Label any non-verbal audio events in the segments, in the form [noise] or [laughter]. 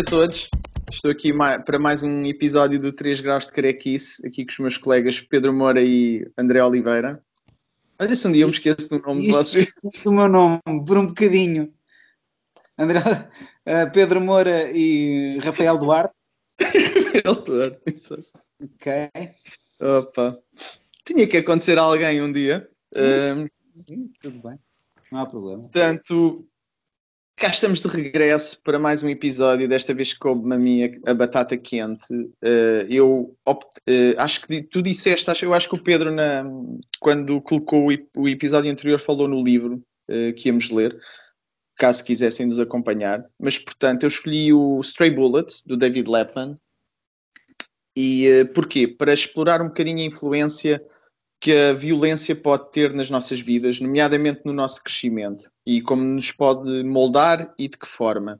noite a todos. Estou aqui para mais um episódio do 3 Graus de Carequice, aqui com os meus colegas Pedro Moura e André Oliveira. Olha se um dia eu me esqueço do nome de vocês. do meu nome, por um bocadinho. André, uh, Pedro Moura e Rafael Duarte. Rafael Duarte, isso. Ok. Opa. Tinha que acontecer a alguém um dia. Sim, sim, tudo bem. Não há problema. Portanto, Cá estamos de regresso para mais um episódio. Desta vez coube-me a minha a batata quente. Uh, eu uh, acho que tu disseste, acho, eu acho que o Pedro, na, quando colocou o, o, episódio anterior, falou no livro uh, que íamos ler, caso quisessem nos acompanhar. Mas, portanto, eu escolhi o Stray Bullets, do David Lepman. E porquê? Para explorar um bocadinho a influência que a violência pode ter nas nossas vidas, nomeadamente no nosso crescimento, e como nos pode moldar e de que forma.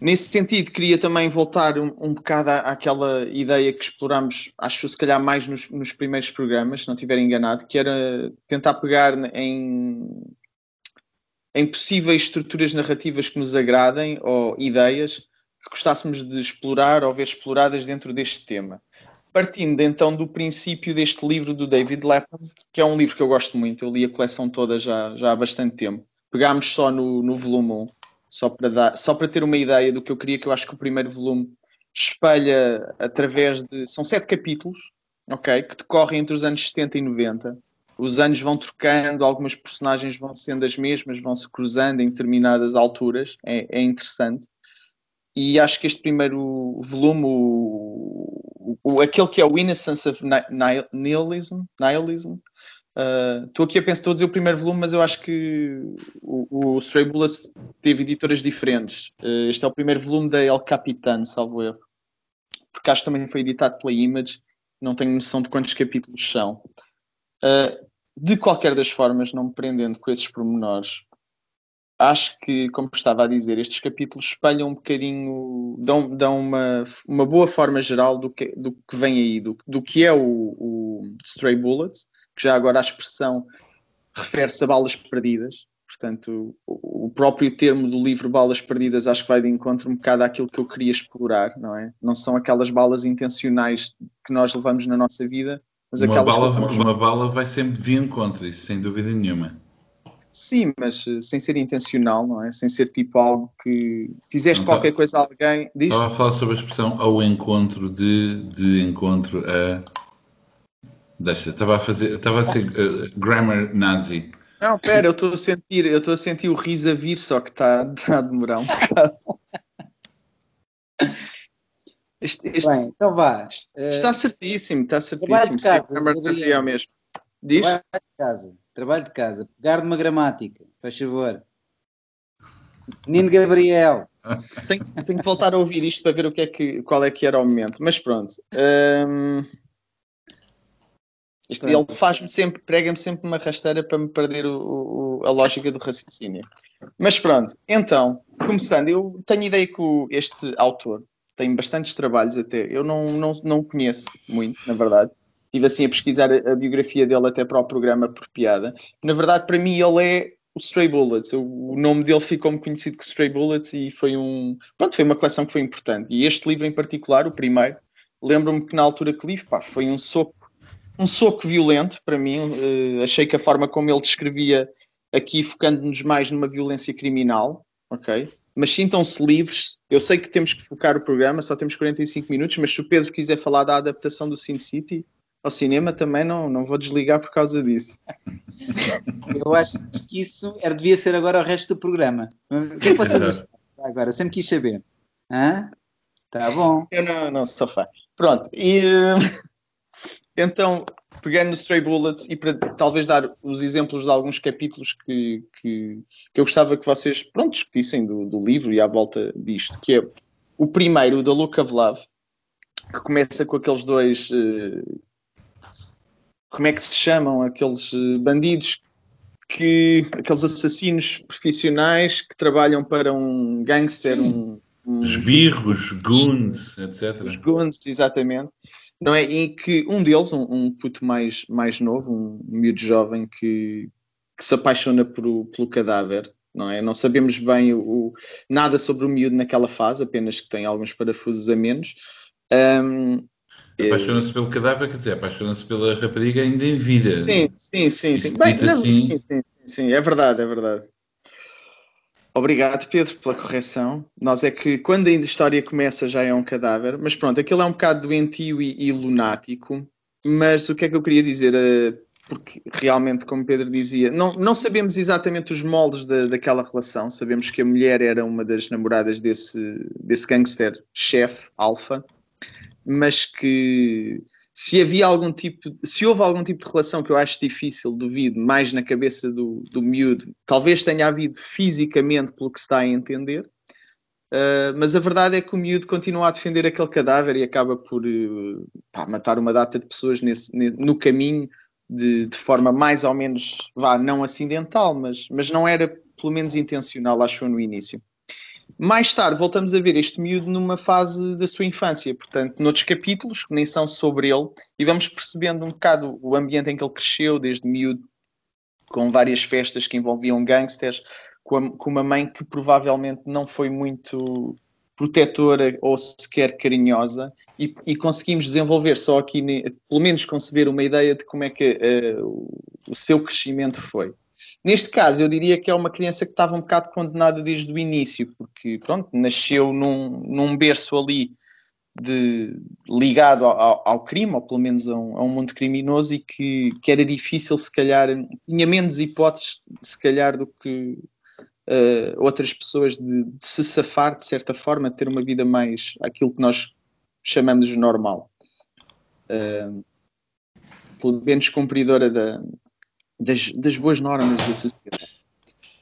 Nesse sentido, queria também voltar um, um bocado à, àquela ideia que explorámos, acho se calhar mais nos, nos, primeiros programas, se não estiver enganado, que era tentar pegar em, em possíveis estruturas narrativas que nos agradem ou ideias que gostássemos de explorar ou ver exploradas dentro deste tema partindo então do princípio deste livro do David Lepman, que é um livro que eu gosto muito, eu li a coleção toda já, já há bastante tempo. Pegámos só no, no volume 1, só para, dar, só para ter uma ideia do que eu queria, que eu acho que o primeiro volume espelha através de. São sete capítulos, ok? Que decorrem entre os anos 70 e 90. Os anos vão trocando, algumas personagens vão sendo as mesmas, vão se cruzando em determinadas alturas. É, é interessante. E acho que este primeiro volume, o, o, aquele que é o Innocence of Nihilism, nihilism uh, estou aqui a pensar, estou a dizer o primeiro volume, mas eu acho que o, o Stray Bullets teve editoras diferentes. Uh, este é o primeiro volume da El Capitan, salvo erro. Porque acho que também foi editado pela Image, não tenho noção de quantos capítulos são. Uh, de qualquer das formas, não me prendendo com esses pormenores, acho que, como estava a dizer, estes capítulos espelham um bocadinho, dão, dão uma, uma boa forma geral do que, do que vem aí, do, do que é o, o Stray Bullets, que já agora a expressão refere-se a balas perdidas. Portanto, o, o próprio termo do livro Balas Perdidas acho que vai de encontro um bocado àquilo que eu queria explorar, não é? Não são aquelas balas intencionais que nós levamos na nossa vida, mas uma aquelas bala. Uma bala vai sempre de encontro, isso sem dúvida nenhuma. Sim, mas uh, sem ser intencional, não é? Sem ser tipo algo que fizeste não, qualquer tá, coisa a alguém. Diz? Estava a falar sobre a expressão ao encontro de, de encontro a. Deixa, estava a fazer. Estava a ser uh, grammar nazi. Não, pera, eu estou a sentir, eu estou a sentir o riso a vir, só que está, está a demorar um bocado. Este, este, Bem, então vá. Está certíssimo, está certíssimo. Sim, grammar nazi é o mesmo. Diz? Trabalho de casa. Trabalho de casa. Pegar de uma gramática, faz favor. Menino Gabriel. tenho, tenho, que voltar a ouvir isto para ver o que é que, qual é que era o momento. Mas pronto. Um, isto, ele faz-me sempre, prega-me sempre uma rasteira para me perder o, o, a lógica do raciocínio. Mas pronto, então, começando, eu tenho ideia que este autor tem bastantes trabalhos até. Eu não, não, não o conheço muito, na verdade estive assim a pesquisar a, biografia dele até para o programa por piada. Na verdade, para mim, ele é o Stray Bullets. O, nome dele ficou-me conhecido como Stray Bullets e foi um. Pronto, foi uma coleção que foi importante. E este livro em particular, o primeiro, lembro-me que na altura que li, pá, foi um soco, um soco violento para mim. Uh, achei que a forma como ele descrevia aqui, focando-nos mais numa violência criminal, ok? Mas sintam-se livres. Eu sei que temos que focar o programa, só temos 45 minutos, mas se o Pedro quiser falar da adaptação do Sin City, ao cinema também não, não vou desligar por causa disso. Eu acho que isso era, devia ser agora o resto do programa. O que é que vocês agora? Sempre quis saber. Hã? Tá bom. Eu não, não sou fã. Pronto. E então, pegando no Stray Bullets e para talvez dar os exemplos de alguns capítulos que, que, que eu gostava que vocês pronto, discutissem do, do livro e à volta disto, que é o primeiro, o The Look of Love, que começa com aqueles dois uh, como é que se chamam aqueles eh, bandidos que aqueles assassinos profissionais que trabalham para um gangster, um, um esbirros, goons, etc. Os goons, exatamente. Não é? E que um deles, um, um puto mais, mais novo, um miúdo jovem que, que se apaixona por, pelo cadáver não é? Não sabemos bem o, o, nada sobre o miúdo naquela fase, apenas que tem alguns parafusos a menos. Um, Apaixona-se pelo cadáver, quer dizer, apaixona-se pela rapariga ainda em vida. Sim, sim, sim. sim. Bem, não, assim... sim, sim, sim, é verdade, é verdade. Obrigado, Pedro, pela correção. Nós é que quando a história começa já é um cadáver, mas pronto, aquilo é um bocado doentio e, e lunático. Mas o que é que eu queria dizer? Uh, porque realmente, como Pedro dizia, não, não sabemos exatamente os moldes da, daquela relação. Sabemos que a mulher era uma das namoradas desse, desse gangster chefe, Alfa, mas que se havia algum tipo, se houve algum tipo de relação que eu acho difícil, duvido, mais na cabeça do, do miúdo, talvez tenha havido fisicamente, pelo que se está a entender, uh, mas a verdade é que o miúdo continua a defender aquele cadáver e acaba por uh, pá, matar uma data de pessoas nesse, no caminho de, de, forma mais ou menos, vá, não acidental, mas, mas não era pelo menos intencional, acho no início. Mais tarde voltamos a ver este miúdo numa fase da sua infância, portanto, noutros capítulos que nem são sobre ele, e vamos percebendo um bocado o ambiente em que ele cresceu, desde miúdo, com várias festas que envolviam gangsters, com, a, com uma mãe que provavelmente não foi muito protetora ou sequer carinhosa, e, e conseguimos desenvolver só aqui, pelo menos conceber uma ideia de como é que uh, o seu crescimento foi. Neste caso, eu diria que é uma criança que estava um bocado condenada desde o início, porque pronto, nasceu num, num berço ali de, ligado ao, ao, crime, ou pelo menos a um, a um mundo criminoso, e que, que, era difícil, se calhar, tinha menos hipóteses, se calhar, do que uh, outras pessoas de, de, se safar, de certa forma, de ter uma vida mais aquilo que nós chamamos de normal. Uh, pelo menos cumpridora da, das, das boas normas da sociedade.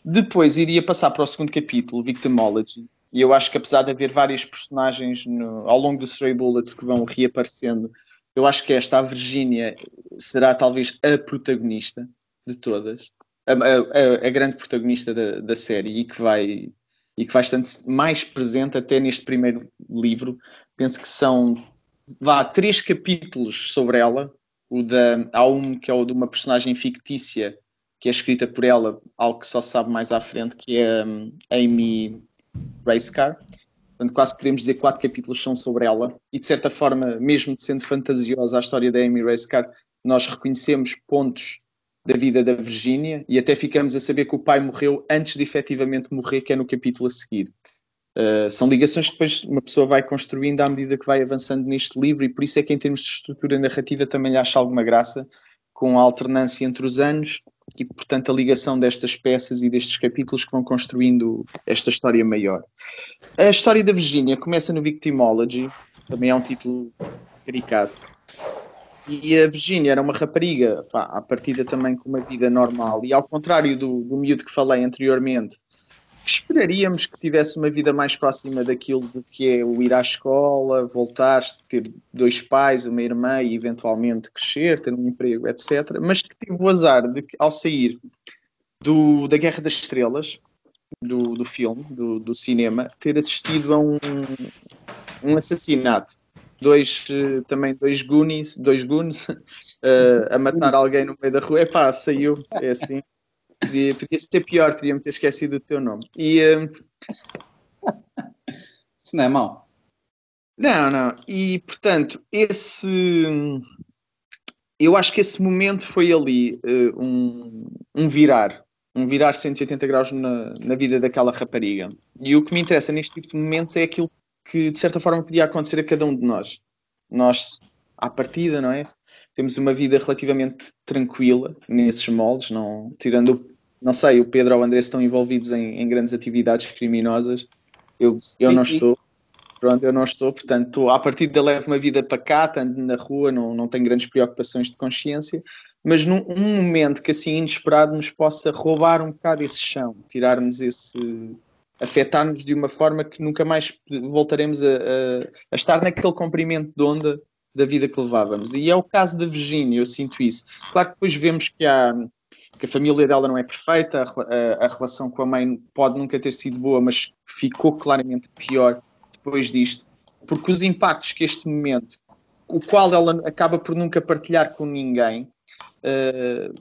Depois iria passar para o segundo capítulo, Victimology, e eu acho que apesar de haver vários personagens no, ao longo do Stray Bullets que vão reaparecendo, eu acho que esta, a Virginia, será talvez a protagonista de todas, a, a, a grande protagonista da, da, série e que vai e que vai estar mais presente até neste primeiro livro. Penso que são vá três capítulos sobre ela, o da, há um que é o de uma personagem fictícia que é escrita por ela, algo que só sabe mais à frente, que é um, Amy Racecar. Portanto, quase queremos dizer quatro capítulos são sobre ela. E de certa forma, mesmo sendo fantasiosa a história da Amy Racecar, nós reconhecemos pontos da vida da Virginia e até ficamos a saber que o pai morreu antes de efetivamente morrer, que é no capítulo a seguir. Uh, são ligações que depois uma pessoa vai construindo à medida que vai avançando neste livro, e por isso é que, em termos de estrutura narrativa, também lhe acho alguma graça com a alternância entre os anos e, portanto, a ligação destas peças e destes capítulos que vão construindo esta história maior. A história da Virginia começa no Victimology, também é um título caricato. E a Virginia era uma rapariga, pá, à partida também com uma vida normal, e ao contrário do, do miúdo que falei anteriormente, esperaríamos que tivesse uma vida mais próxima daquilo do que é o ir à escola, voltar, ter dois pais, uma irmã e eventualmente crescer, ter um emprego, etc. Mas que teve o azar de que, ao sair do, da Guerra das Estrelas, do, do filme, do, do, cinema, ter assistido a um, um assassinato. Dois, eh, também dois Goonies, dois Goons, uh, [laughs] a matar alguém no meio da rua. Epá, saiu, é assim. Podia, podia ser pior, podia-me ter esquecido o teu nome. E, uh... Isso não é mau. Não, não. E, portanto, esse. Eu acho que esse momento foi ali uh, um, um, virar. Um virar 180 graus na, na vida daquela rapariga. E o que me interessa neste tipo de momentos é aquilo que, de certa forma, podia acontecer a cada um de nós. Nós, à partida, não é? Temos uma vida relativamente tranquila nesses moldes, não, tirando não sei, o Pedro ou o André estão envolvidos em, em grandes atividades criminosas. Eu, eu não estou. Pronto, eu não estou, portanto, a partir de levo uma vida pacata, ando na rua, não, não tenho grandes preocupações de consciência, mas num um momento que assim inesperado nos possa roubar um bocado esse chão, tirar-nos esse. afetar-nos de uma forma que nunca mais voltaremos a, a, a estar naquele comprimento de onda da vida que levávamos. E é o caso da Virginia, eu sinto isso. Claro que depois vemos que há que a família dela não é perfeita, a, a, a, relação com a mãe pode nunca ter sido boa, mas ficou claramente pior depois disto, porque os impactos que este momento, o qual ela acaba por nunca partilhar com ninguém, uh,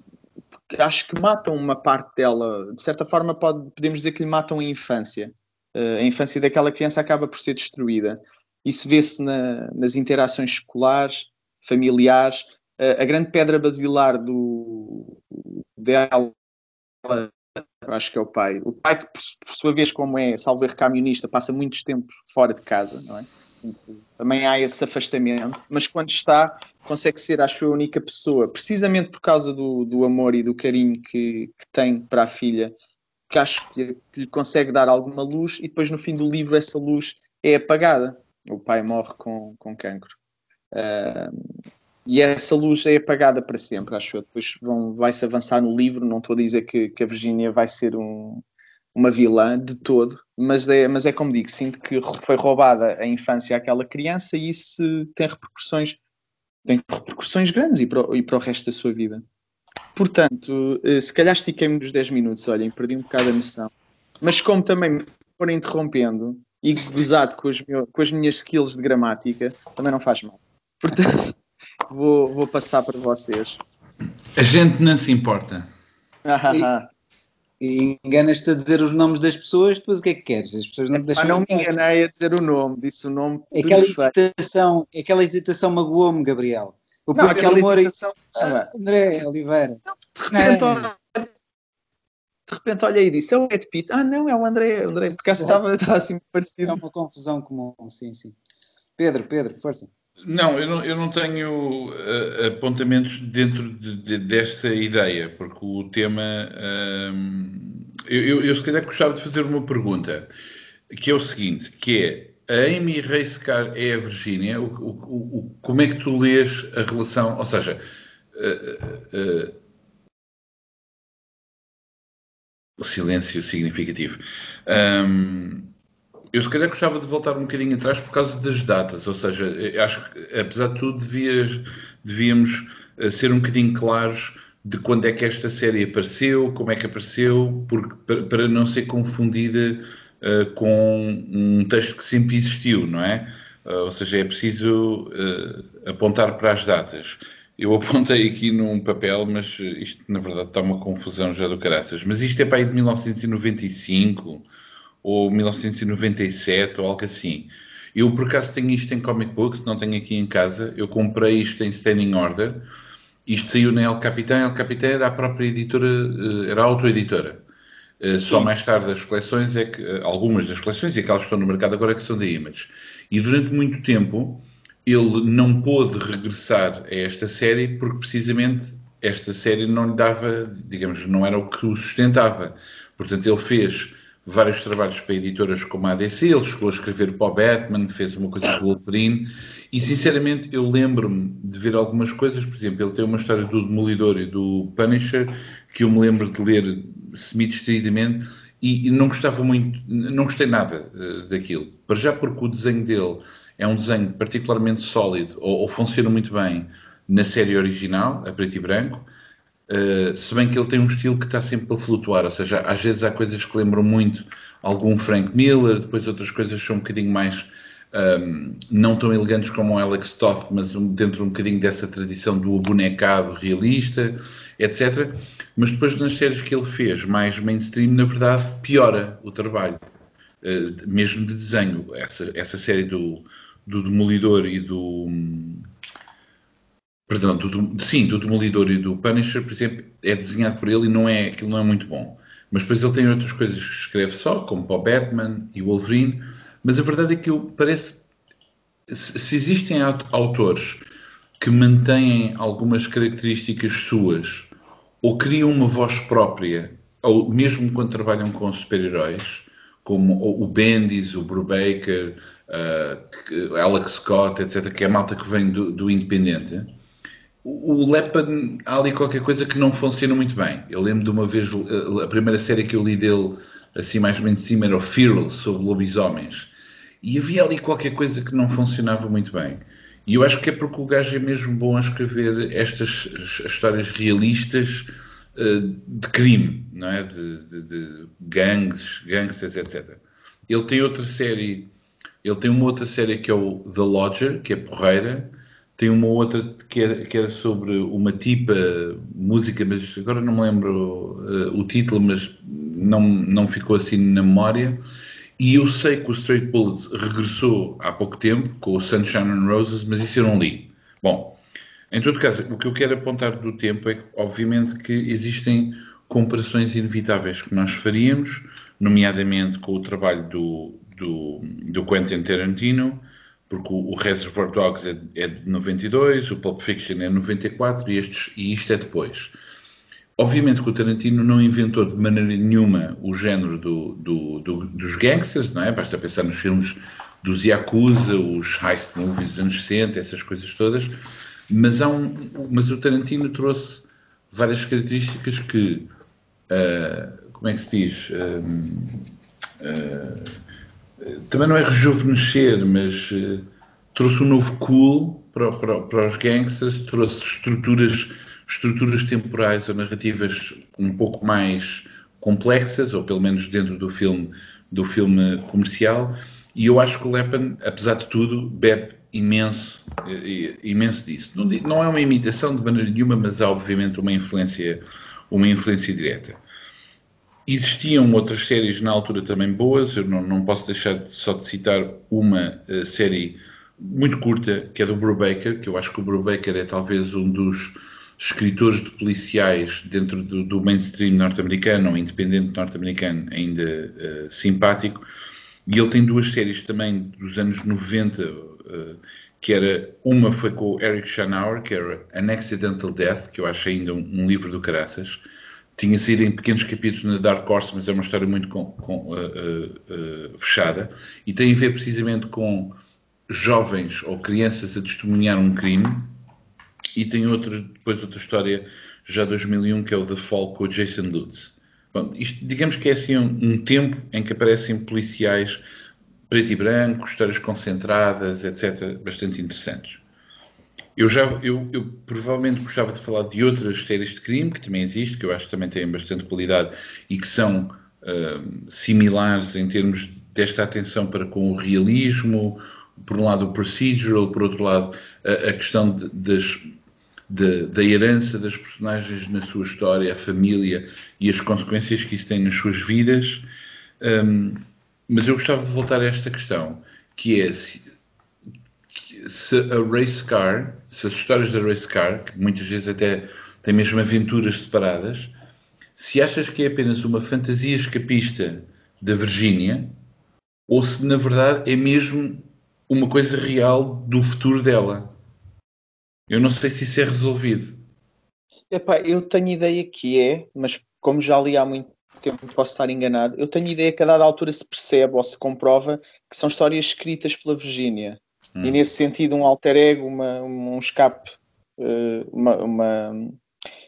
acho que matam uma parte dela. De certa forma, pode, podemos dizer que lhe matam a infância. Uh, a infância daquela criança acaba por ser destruída. Isso vê-se na, nas interações escolares, familiares. A grande pedra basilar do, dela, acho que é o pai. O pai, que, por, por sua vez, como é salver camionista, passa muitos tempos fora de casa, não é? Também há esse afastamento, mas quando está, consegue ser, acho eu, a única pessoa, precisamente por causa do, do amor e do carinho que, que tem para a filha, que acho que, que, lhe consegue dar alguma luz, e depois no fim do livro essa luz é apagada. O pai morre com, com cancro. Uh, e essa luz é apagada para sempre, acho eu. Depois vai-se avançar no livro, não estou a dizer que, que a Virgínia vai ser um, uma vilã de todo, mas é, mas é como digo, sinto que foi roubada a infância àquela criança e isso tem repercussões, tem repercussões grandes e para, o, e para o resto da sua vida. Portanto, eh, se calhar estiquei-me dos 10 minutos, olhem, perdi um bocado a noção. Mas como também me forem interrompendo e gozado com, meu, com as minhas skills de gramática, também não faz mal. Portanto, vou, vou passar para vocês. A gente não se importa. e enganas-te a dizer os nomes das pessoas, depois o que é que queres? As pessoas não te deixam. Ah, não me enganei a dizer o nome, disse o nome. Aquela hesitação, aquela hesitação magoou-me, Gabriel. O não, aquela hesitação. Ah, André Oliveira. Não, de repente, olha, de repente olha e disse: é o Ed Pitt. Ah, não, é o André. André porque estava, estava assim parecido. É uma confusão comum, sim, sim. Pedro, Pedro, força. Não, eu não, eu não tenho uh, apontamentos dentro de, de, desta ideia, porque o tema. Uh, eu, eu, se calhar gostava de fazer uma pergunta, que é o seguinte: que é a Amy Racecar é a Virgínia? O, o, o, como é que tu lês a relação? Ou seja, uh, o silêncio significativo. Um, eu se calhar gostava de voltar um bocadinho atrás por causa das datas, ou seja, acho que apesar de tudo devias, devíamos eh, ser um bocadinho claros de quando é que esta série apareceu, como é que apareceu, porque, para, para não ser confundida uh, com um texto que sempre existiu, não é? Uh, ou seja, é preciso uh, apontar para as datas. Eu [laughs] apontei aqui num papel, mas isto na verdade está uma confusão já do caraças. Mas isto é para aí de 1995 ou 1997 ou algo assim. Eu por acaso tenho isto em comic books, não tenho aqui em casa. Eu comprei isto em Standing Order. Isto saiu na El Capitan. El Capitan era a própria editora, eh, era a autoeditora. Eh, só mais tarde as coleções é que, eh, algumas das coleções, e aquelas que estão no mercado agora, é que são da Image. E durante muito tempo ele não pôde regressar a esta série porque precisamente esta série não lhe dava, digamos, não era o que o sustentava. Portanto, ele fez vários trabalhos para editoras como a ADC, ele chegou a escrever para o Batman, fez uma coisa com o Wolverine, e sinceramente eu lembro-me de ver algumas coisas, por exemplo, ele tem uma história do Demolidor e do Punisher, que eu me lembro de ler semi-distraidamente, e, e não gostava muito, não gostei nada uh, daquilo. Para já porque o desenho dele é um desenho particularmente sólido, ou, ou funciona muito bem na série original, a preto e branco, Uh, se bem que ele tem um estilo que está sempre a flutuar, ou seja, às vezes há coisas que lembram muito algum Frank Miller, depois outras coisas são um bocadinho mais um, ehm, não tão elegantes como o Alex Toth, mas dentro um bocadinho dessa tradição do abonecado realista, etc. Mas depois nas séries que ele fez, mais mainstream, na verdade, piora o trabalho, uh, mesmo de desenho. Essa, essa série do, do Demolidor e do. Um, perdão, do, sim, do Demolidor e do Punisher, por exemplo, é desenhado por ele e não é, aquilo não é muito bom. Mas depois ele tem outras coisas que escreve só, como para o Batman e Wolverine, mas a verdade é que eu parece se existem autores que mantêm algumas características suas ou criam uma voz própria, ou mesmo quando trabalham com super-heróis, como o Bendis, o Brubaker, uh, Alex Scott, etc., que é a malta que vem do, do independente, o Lepan, há ali qualquer coisa que não funciona muito bem. Eu lembro de uma vez, a primeira série que eu li dele, assim mais ou menos cima, era o Feral, sobre lobisomens. E havia ali qualquer coisa que não funcionava muito bem. E eu acho que é porque o gajo é mesmo bom a escrever estas histórias realistas uh, de crime, não é? De, de, de gangues, gangsters, etc. Ele tem outra série, ele tem uma outra série que é o The Lodger, que é porreira, tem uma outra que era, que era, sobre uma tipa música, mas agora não me lembro uh, o título, mas não, não ficou assim na memória. E eu sei que o Straight Bullets regressou há pouco tempo com o Sunshine and Roses, mas isso eu não li. Bom, em todo caso, o que eu quero apontar do tempo é que, obviamente, que existem comparações inevitáveis que nós faríamos, nomeadamente com o trabalho do, do, do Quentin Tarantino, porque o, Reservoir Dogs é, é, de 92, o Pulp Fiction é de 94 e, estes, e isto é depois. Obviamente que o Tarantino não inventou de maneira nenhuma o género do, do, do, dos gangsters, não é? Basta pensar nos filmes dos Yakuza, os heist movies dos anos 60, essas coisas todas. Mas, há um, mas o Tarantino trouxe várias características que, uh, como é que se diz? Uh, também não é rejuvenescer, mas uh, trouxe um novo cool para, para, para, os gangsters, trouxe estruturas, estruturas temporais ou narrativas um pouco mais complexas, ou pelo menos dentro do filme, do filme comercial, e eu acho que o Lepan, apesar de tudo, bebe imenso, imenso disso. Não, não é uma imitação de maneira nenhuma, mas há obviamente uma influência, uma influência direta. Existiam outras séries na altura também boas, eu não, não posso deixar de, só de citar uma uh, série muito curta, que é do Brubaker, que eu acho que o Brubaker é talvez um dos escritores de policiais dentro do, do mainstream norte-americano, ou independente norte-americano, ainda uh, simpático. E ele tem duas séries também dos anos 90, uh, eh, que era, uma foi com o Eric Schanauer, que era An Accidental Death, que eu acho ainda um, um livro do caraças, tinha saído em pequenos capítulos na Dark Horse, mas é uma história muito com, com, uh, uh, fechada e tem a ver precisamente com jovens ou crianças a testemunhar um crime e tem outra, depois outra história já 2001 que é o The Fall com o Jason Lutz. Bom, isto, digamos que é assim um, um tempo em que aparecem policiais preto e branco, histórias concentradas, etc., bastante interessantes. Eu já, eu, eu, provavelmente gostava de falar de outras séries de crime que também existem, que eu acho que também têm bastante qualidade e que são uh, similares em termos desta atenção para com o realismo, por um lado o procedural, por outro lado a, a questão de, das, de, da herança das personagens na sua história, a família e as consequências que isso tem nas suas vidas. Um, mas eu gostava de voltar a esta questão, que é se, se a race car, se as histórias da race car, que muitas vezes até têm mesmo aventuras separadas, se achas que é apenas uma fantasia escapista da Virgínia, ou se na verdade é mesmo uma coisa real do futuro dela. Eu não sei se isso é resolvido. Epá, eu tenho ideia que é, mas como já li há muito tempo, posso estar enganado. Eu tenho ideia que a dada altura se percebe ou se comprova que são histórias escritas pela Virgínia. Hum. E nesse sentido, um alter ego, uma, um escape, eh, uma, uma,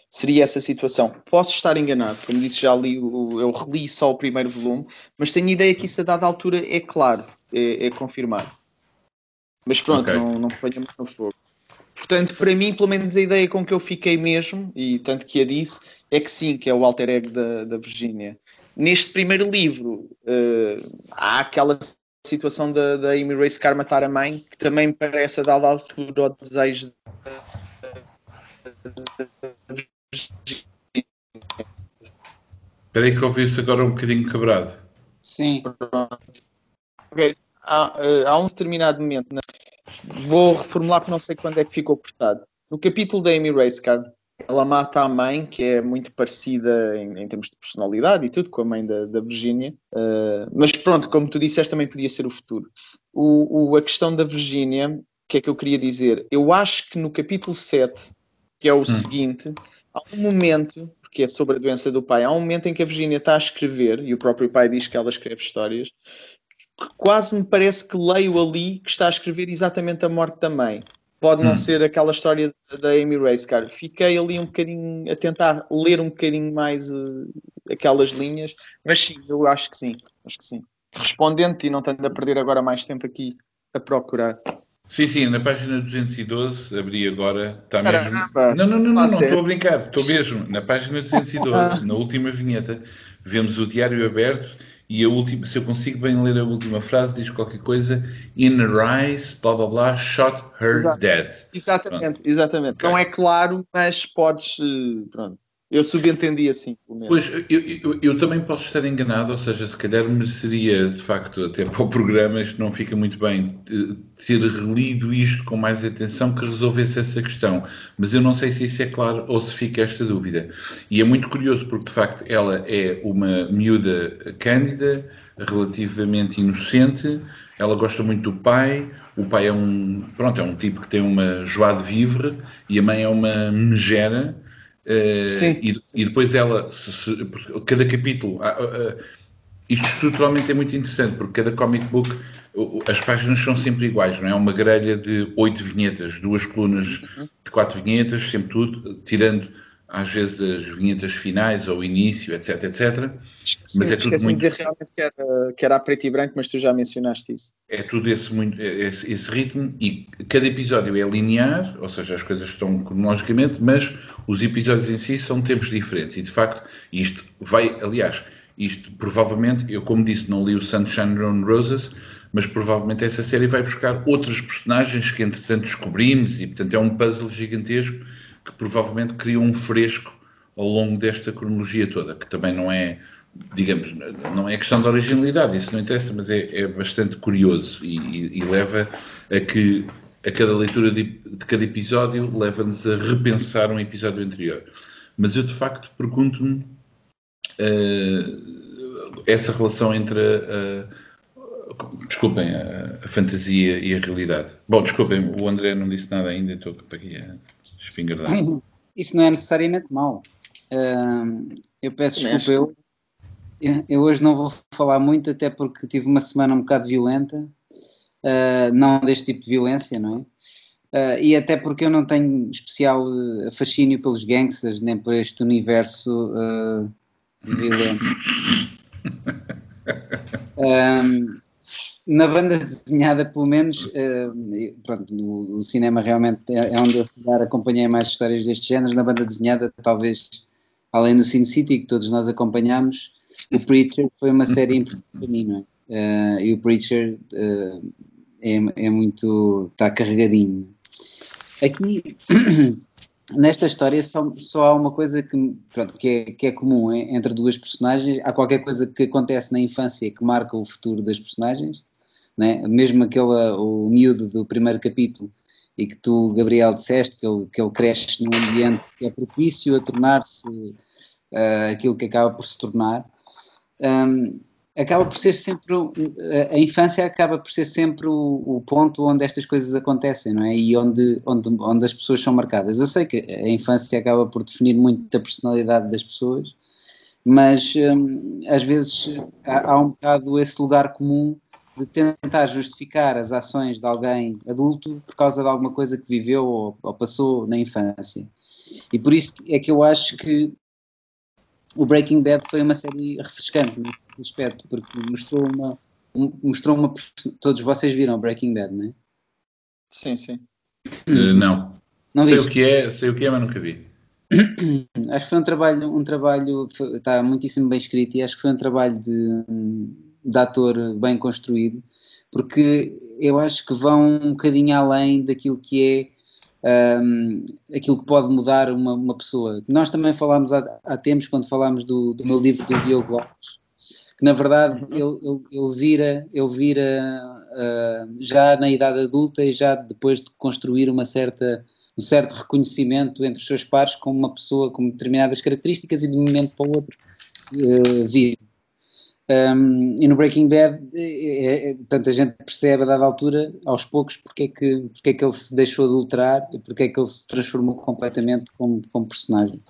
seria essa situação. Posso estar enganado, como disse, já li, eu reli só o primeiro volume, mas tenho ideia que isso a dada altura é claro, é, é confirmado. Mas pronto, okay. não, não ponha mais no fogo. Portanto, para mim, pelo menos a ideia com que eu fiquei mesmo, e tanto que a disse, é que sim, que é o alter ego da, da Virgínia. Neste primeiro livro, uh, há aquela situação da, da Amy Racecar matar a mãe, que também me parece a dada altura o desejo Espera aí que ouvi isso agora um bocadinho quebrado. Sim. Okay. Há, uh, há, um determinado momento, né? vou reformular porque não sei quando é que ficou portado. No capítulo da Amy Racecar, ela mata a mãe, que é muito parecida em, em termos de personalidade e tudo com a mãe da, da Virginia. Uh, mas pronto, como tu disseste, também podia ser o futuro. O, o, a questão da Virginia, o que é que eu queria dizer? Eu acho que no capítulo 7, que é o hum. seguinte, há um momento, porque é sobre a doença do pai, há um momento em que a Virginia está a escrever, e o próprio pai diz que ela escreve histórias, que quase me parece que leio ali que está a escrever exatamente a morte da mãe pode não hum. ser aquela história da Amy Race, cara. Fiquei ali um bocadinho a tentar ler um bocadinho mais uh, aquelas linhas, mas sim, eu acho que sim, acho que sim. Respondendo e não tendo a perder agora mais tempo aqui a procurar. Sim, sim, na página 212, abri agora, está mesmo. Não, não, não, não, não, estou a brincar, estou mesmo. Na página 212, [laughs] na última vinheta, vemos o diário aberto e a última, se eu consigo bem ler a última frase, diz qualquer coisa, in rise, blá blá blá, shot her Exato. dead. Exatamente, Pronto. exatamente. Ok. Não é claro, mas podes. eh, Pronto. Eu subentendi assim, pelo menos. Pois, eu, eu- eu também posso estar enganado, ou seja, se calhar mereceria, de facto, até para o programa, isto não fica muito bem, ter relido isto com mais atenção que resolvesse essa questão. Mas eu não sei se isso é claro ou se fica esta dúvida. E é muito curioso porque, de facto, ela é uma miúda cândida, relativamente inocente, ela gosta muito do pai, o pai é um, pronto, é um tipo que tem uma joie de vivre e a mãe é uma megera. Eh, Sim. e, e depois ela, se- se- cada capítulo, ah, ah, isto estruturalmente é muito interessante, porque cada comic book, as páginas são sempre iguais, não é? Uma grelha de oito vinhetas, duas colunas de quatro vinhetas, sempre tudo, tirando às vezes as vinhetas finais ou o início, etc, etc. Mas é tudo muito- de dizer realmente que era, que era a preto e branco, mas tu já mencionaste isso. É tudo esse, muito, esse, esse ritmo e cada episódio é linear, ou seja, as coisas estão cronologicamente, mas os episódios em si são tempos diferentes. E de facto, isto vai, aliás, isto provavelmente, eu como disse, não li o Sunshine on Roses, mas provavelmente essa série vai buscar outros personagens que entretanto descobrimos e portanto é um puzzle gigantesco que provavelmente cria um fresco ao longo desta cronologia toda, que também não é, digamos, não é questão de originalidade, isso não interessa, mas é, é bastante curioso e, e- e leva a que a cada leitura de, de cada episódio leva-nos a repensar um episódio anterior. Mas eu de facto pergunto-me eh, essa relação entre a, a- desculpem, a, a fantasia e a realidade. Bom, desculpem, o André não disse nada ainda, estou aqui a espingardar. [laughs] Isso não é necessariamente mau. Ahm, eu peço desculpa, eu, eu- hoje não vou falar muito, até porque tive uma semana um bocado violenta, ah, não deste tipo de violência, não é? Ah, e até porque eu não tenho especial eh, fascínio pelos gangsters, nem por este universo ah, violento. [laughs] Ahm, na banda desenhada, pelo menos, eh, pronto, no, o cinema realmente é, é onde eu calhar, acompanhei mais histórias deste género. Na banda desenhada, talvez, além do Sin City, que todos nós acompanhámos, o Preacher foi uma série importante para mim, não é? Eh, e o Preacher eh, é, é muito. está carregadinho. Aqui, [clears throat] nesta história, só, só há uma coisa que, pronto, que, é, que é comum é, entre duas personagens. Há qualquer coisa que acontece na infância que marca o futuro das personagens, né? mesmo aquele, o miúdo do primeiro capítulo, e que tu, Gabriel, disseste que ele, que ele cresce num ambiente que é propício a tornar-se uh, aquilo que acaba por se tornar. Um, acaba por ser sempre a infância acaba por ser sempre o, o, ponto onde estas coisas acontecem, não é? E onde, onde, onde as pessoas são marcadas. Eu sei que a infância acaba por definir muito a personalidade das pessoas, mas hum, às vezes há, há um bocado esse lugar comum de tentar justificar as ações de alguém adulto por causa de alguma coisa que viveu ou, ou passou na infância. E por isso é que eu acho que o Breaking Bad foi uma série refrescante nesse aspecto, porque mostrou uma, mostrou uma. Todos vocês viram Breaking Bad, não é? Sim, sim. Uh, não. não sei, o que é, sei o que é, mas nunca vi. Acho que foi um trabalho, um trabalho está muitíssimo bem escrito e acho que foi um trabalho de, de ator bem construído, porque eu acho que vão um bocadinho além daquilo que é um, aquilo que pode mudar uma, uma, pessoa. Nós também falámos há, há tempos, quando falámos do, do meu livro do Diogo Lopes, que na verdade ele, ele, ele vira, ele vira uh, já na idade adulta e já depois de construir uma certa, um certo reconhecimento entre os seus pares como uma pessoa com determinadas características e de um momento para o outro uh, vira. Um, e no Breaking Bad, é, é, tanta gente percebe a dada altura, aos poucos, porque é que, porque é que ele se deixou adulterar e porque é que ele se transformou completamente como, como personagem.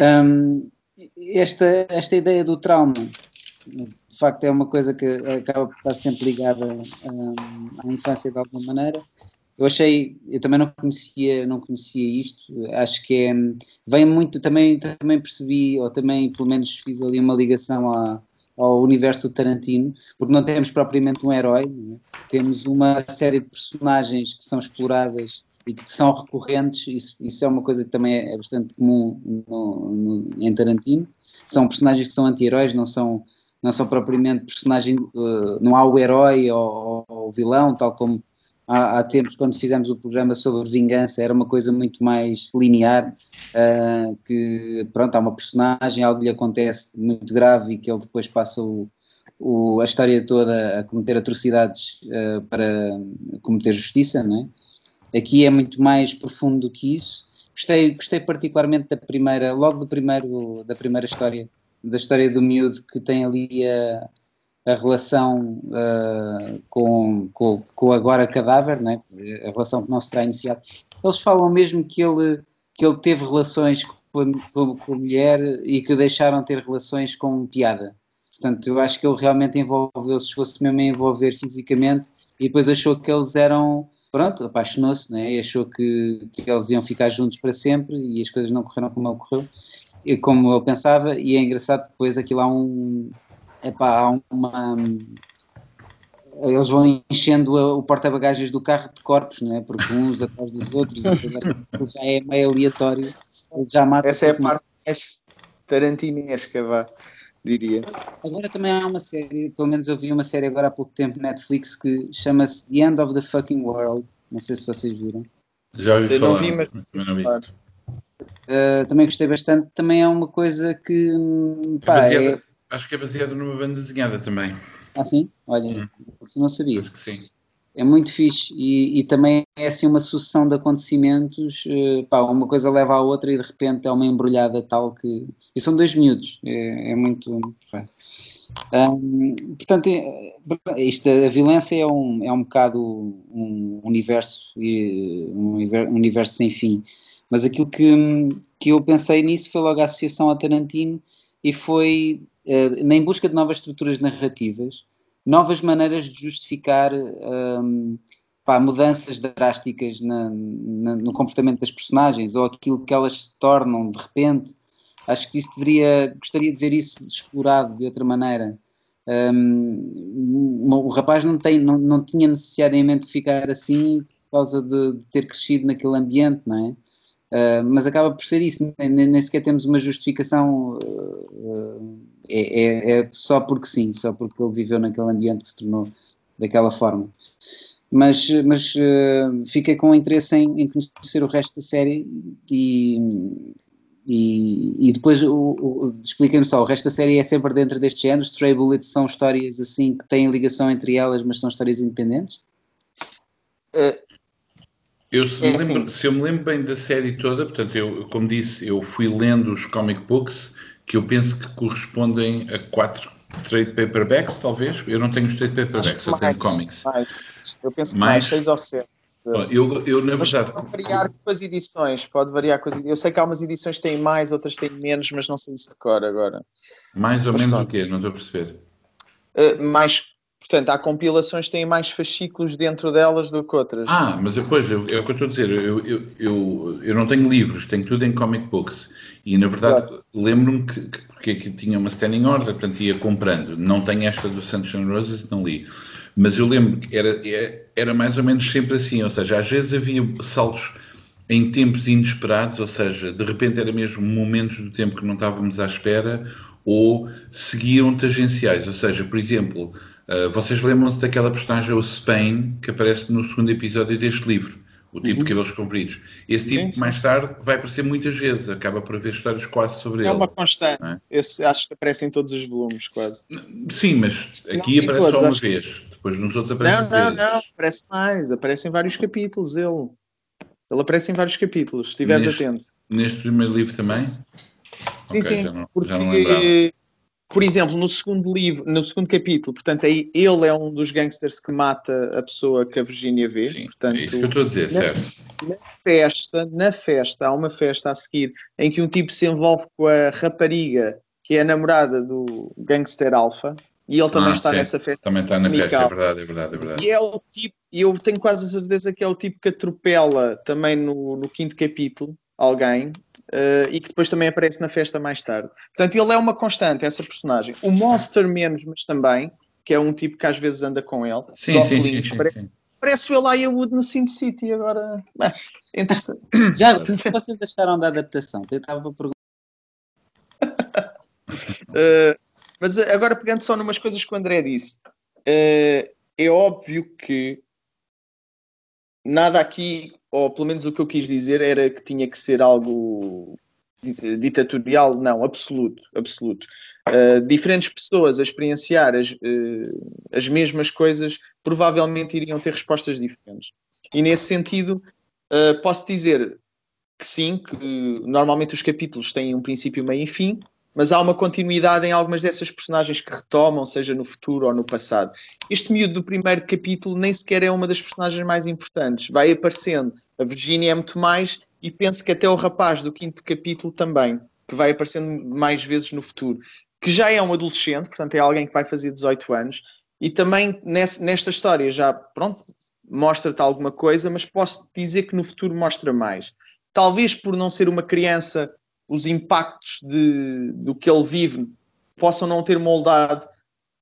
Um, esta, esta ideia do trauma, de facto, é uma coisa que acaba por estar sempre ligada um, à infância de alguma maneira. Eu achei, eu também não conhecia, não conhecia isto, acho que é, vem muito, também, também percebi, ou também pelo menos fiz ali uma ligação à ao universo do Tarantino, porque não temos propriamente um herói, é? temos uma série de personagens que são exploradas e que são recorrentes, isso, isso é uma coisa que também é, bastante comum no, no, em Tarantino, são personagens que são anti-heróis, não são não são propriamente personagem, uh, não há o herói ou, ou, o vilão, tal como há, há, tempos quando fizemos o programa sobre vingança, era uma coisa muito mais linear, uh, que pronto, há uma personagem, algo lhe acontece muito grave e que ele depois passa o, o, a história toda a cometer atrocidades uh, para cometer justiça, não é? Aqui é muito mais profundo do que isso. Gostei, gostei particularmente da primeira, logo do primeiro, da primeira história, da história do miúdo que tem ali a, a relação uh, com, com, com agora cadáver, né? a relação que não se terá iniciado. Eles falam mesmo que ele, que ele teve relações com com, a mulher e que o deixaram ter relações com piada. Portanto, eu acho que ele realmente envolveu-se, se fosse mesmo envolver fisicamente, e depois achou que eles eram. Pronto, apaixonou-se, né? E achou que, que eles iam ficar juntos para sempre e as coisas não correram como ele correu, como ele pensava. E é engraçado depois aquilo há um. Epá, há uma. Eles vão enchendo o porta-bagagens do carro de corpos, não é? Porque uns atrás dos outros, e já é meio aleatório. Já mata Essa é a parte mais tarantinesca, vá diria. Agora também há uma série, pelo menos eu vi uma série agora há pouco tempo na Netflix que chama-se The End of the Fucking World. Não sei se vocês viram. Já ouvi eu falar. Não vi, mas também não vi. Uh, também gostei bastante. Também é uma coisa que. Hum, pá, é é... Acho que é baseado numa banda desenhada também. Ah, sim? Olha, hum. não sabia. Acho que sim é muito fixe e, e, também é assim uma sucessão de acontecimentos, uh, pá, uma coisa leva à outra e de repente é uma embrulhada tal que. E são dois miúdos, é, é muito. Portanto, é, isto, a violência é um, é um bocado um universo, um universo sem fim. Mas aquilo que, que eu pensei nisso foi logo a associação ao Tarantino e foi uh, em busca de novas estruturas narrativas novas maneiras de justificar um, pá, mudanças drásticas na, na, no comportamento das personagens ou aquilo que elas se tornam de repente. Acho que isso deveria, gostaria de ver isso explorado de outra maneira. Um, o rapaz não, tem, não, não tinha necessariamente que ficar assim por causa de, de ter crescido naquele ambiente, não é? Uh, mas acaba por ser isso, nem, nem sequer temos uma justificação, uh, é, é, só porque sim, só porque ele viveu naquele ambiente que se tornou daquela forma. Mas, mas uh, fiquei com interesse em, em, conhecer o resto da série e, e, e depois expliquem-me só, o resto da série é sempre dentro destes géneros, Stray Bullets são histórias assim que têm ligação entre elas, mas são histórias independentes? Eu, se, é lembro, assim. se, eu me lembro bem da série toda, portanto, eu, como disse, eu fui lendo os comic books que eu penso que correspondem a quatro trade paperbacks, talvez. Eu não tenho os trade paperbacks, eu tenho comics. Mais. Eu penso que mais, mais seis ou sete. Eu, eu, na verdade. Pode variar com as edições, pode variar com as edições. Eu sei que há umas edições que têm mais, outras têm menos, mas não sei se decora agora. Mais ou mas menos pronto. o quê? Não estou a perceber. Uh, mais Portanto, há compilações que têm mais fascículos dentro delas do que outras. Ah, mas depois, é o que eu estou a dizer, eu, eu, eu, eu, não tenho livros, tenho tudo em comic books. E, na verdade, lembro-me que, que, porque aqui tinha uma standing order, portanto, ia comprando. Não tenho esta do Sunshine Roses, não li. Mas eu lembro que era, era mais ou menos sempre assim, ou seja, às vezes havia saltos em tempos inesperados, ou seja, de repente era mesmo momentos do tempo que não estávamos à espera, ou seguiam tangenciais, ou seja, por exemplo, uh, vocês lembram-se daquela personagem, o Spain, que aparece no segundo episódio deste livro, o tipo uhum. de cabelos compridos. Esse tipo, sim, sim. mais tarde, vai aparecer muitas vezes, acaba por haver histórias quase sobre é ele. É uma constante, é? Esse, acho que aparece em todos os volumes, quase. Sim, mas aqui não, aparece todos, só uma vez, depois nos outros aparece Não, não, vezes. não, aparece mais, aparece em vários capítulos ele. Ele aparece em vários capítulos, se estiveres atento. Neste primeiro livro também? Sim. Sim, okay, sim, não, porque, por exemplo, no segundo livro, no segundo capítulo, portanto, aí ele é um dos gangsters que mata a pessoa que a Virginia vê. Sim, portanto, é isso que eu estou a dizer, na, certo. Na festa, na festa, há uma festa a seguir em que um tipo se envolve com a rapariga que é a namorada do gangster Alpha e ele também ah, está sim. nessa festa. Também está na festa, é verdade, é verdade, é verdade. E é o tipo, e eu tenho quase a certeza que é o tipo que atropela também no, no quinto capítulo alguém Uh, e que depois também aparece na festa mais tarde. Portanto, ele é uma constante, essa personagem. O Monster menos, mas também, que é um tipo que às vezes anda com ele. Sim, sim, sim, sim, parece, sim. Parece o Elijah Wood no Sin City agora. Mas, interessante. [coughs] Já, o que vocês acharam da adaptação? Eu estava a perguntar. uh, [laughs] Mas agora pegando só numas coisas que o André disse, uh, é óbvio que nada aqui, ou pelo menos o que eu quis dizer, era que tinha que ser algo ditatorial, não, absoluto, absoluto. Uh, diferentes pessoas a experienciar as, uh, as mesmas coisas provavelmente iriam ter respostas diferentes. E nesse sentido, uh, posso dizer que sim, que normalmente os capítulos têm um princípio, meio e fim, mas há uma continuidade em algumas dessas personagens que retomam, seja no futuro ou no passado. Este miúdo do primeiro capítulo nem sequer é uma das personagens mais importantes. Vai aparecendo. A Virginia é muito mais, e penso que até o rapaz do quinto capítulo também, que vai aparecendo mais vezes no futuro, que já é um adolescente, portanto é alguém que vai fazer 18 anos, e também nesta história já, pronto, mostra-te alguma coisa, mas posso dizer que no futuro mostra mais. Talvez por não ser uma criança os impactos de, do que ele vive possam não ter moldado